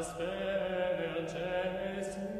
as bene angelis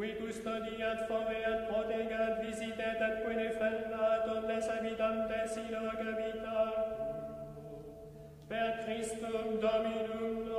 qui custodiat, foveat, protegat, visitet, atque qui omnes habitantes illoc habitat. Per Christum Dominum